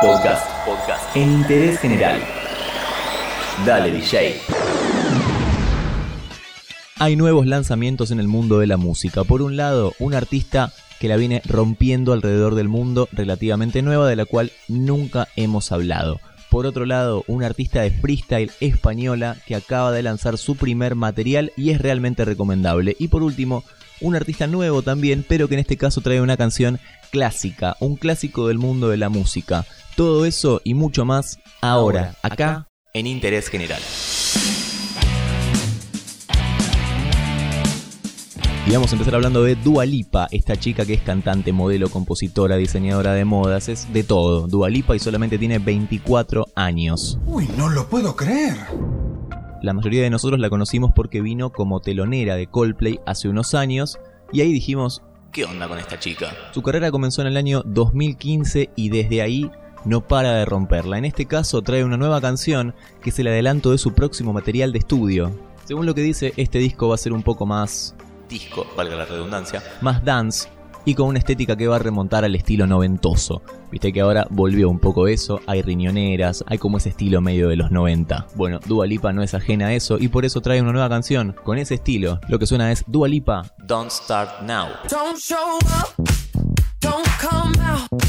Podcast. Podcast. En interés general. Dale, DJ. Hay nuevos lanzamientos en el mundo de la música. Por un lado, un artista que la viene rompiendo alrededor del mundo, relativamente nueva, de la cual nunca hemos hablado. Por otro lado, una artista de freestyle española que acaba de lanzar su primer material y es realmente recomendable. Y por último, un artista nuevo también, pero que en este caso trae una canción clásica, un clásico del mundo de la música. Todo eso y mucho más ahora, acá, en Interés General. Y vamos a empezar hablando de Dua Lipa, esta chica que es cantante, modelo, compositora, diseñadora de modas, es de todo. Dua Lipa y solamente tiene 24 años. Uy, no lo puedo creer. La mayoría de nosotros la conocimos porque vino como telonera de Coldplay hace unos años y ahí dijimos, ¿qué onda con esta chica? Su carrera comenzó en el año 2015 y desde ahí no para de romperla. En este caso trae una nueva canción que es el adelanto de su próximo material de estudio. Según lo que dice, este disco va a ser un poco más disco, valga la redundancia, más dance y con una estética que va a remontar al estilo noventoso. Viste que ahora volvió un poco eso, hay riñoneras, hay como ese estilo medio de los 90. Bueno, Dua Lipa no es ajena a eso y por eso trae una nueva canción con ese estilo. Lo que suena es Dua Lipa, Don't Start Now. Don't show up, don't come out,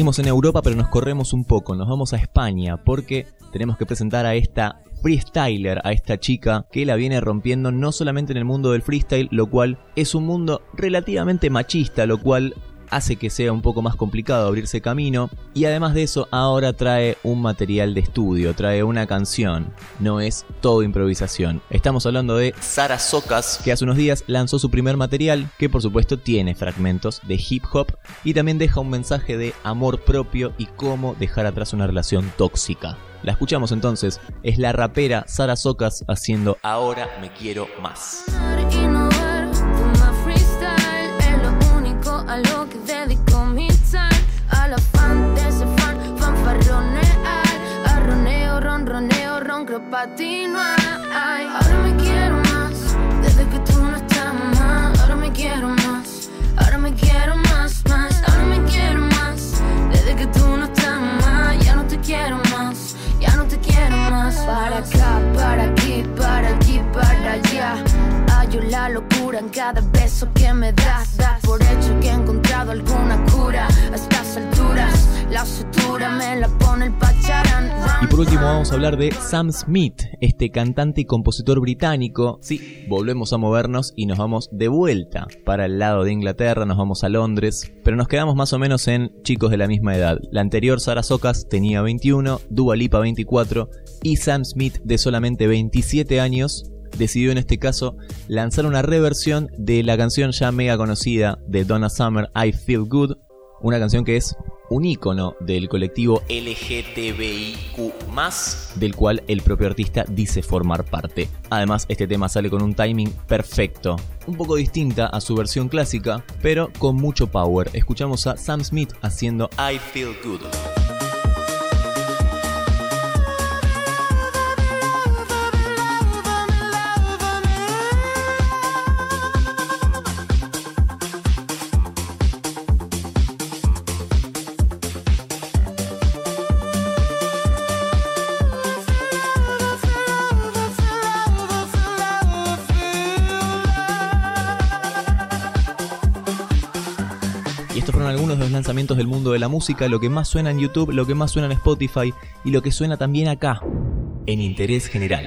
Seguimos en Europa pero nos corremos un poco, nos vamos a España porque tenemos que presentar a esta freestyler, a esta chica que la viene rompiendo no solamente en el mundo del freestyle, lo cual es un mundo relativamente machista, lo cual hace que sea un poco más complicado abrirse camino y además de eso ahora trae un material de estudio, trae una canción, no es todo improvisación. Estamos hablando de Sara Socas que hace unos días lanzó su primer material que por supuesto tiene fragmentos de hip hop y también deja un mensaje de amor propio y cómo dejar atrás una relación tóxica. La escuchamos entonces, es la rapera Sara Socas haciendo Ahora me quiero más. Ronroneo ron creo pa' ti no hay. Ahora me quiero más desde que tú no estás más ahora me quiero más ahora me quiero más más. Ahora me quiero más desde que tú no estás más ya no te quiero más ya no te quiero más. Para acá para aquí para allí para allá. Hallo la locura en cada beso que me das das por hecho que he encontrado alguna cura Y por último vamos a hablar de Sam Smith, este cantante y compositor británico. Sí, volvemos a movernos y nos vamos de vuelta para el lado de Inglaterra, nos vamos a Londres, pero nos quedamos más o menos en chicos de la misma edad. La anterior Sara Socas tenía 21, Dua Lipa 24 y Sam Smith de solamente 27 años decidió en este caso lanzar una reversión de la canción ya mega conocida de Donna Summer, I Feel Good, una canción que es un ícono del colectivo LGTBIQ, del cual el propio artista dice formar parte. Además, este tema sale con un timing perfecto, un poco distinta a su versión clásica, pero con mucho power. Escuchamos a Sam Smith haciendo I Feel Good. Estos fueron algunos de los lanzamientos del mundo de la música, lo que más suena en YouTube, lo que más suena en Spotify y lo que suena también acá, en Interés General.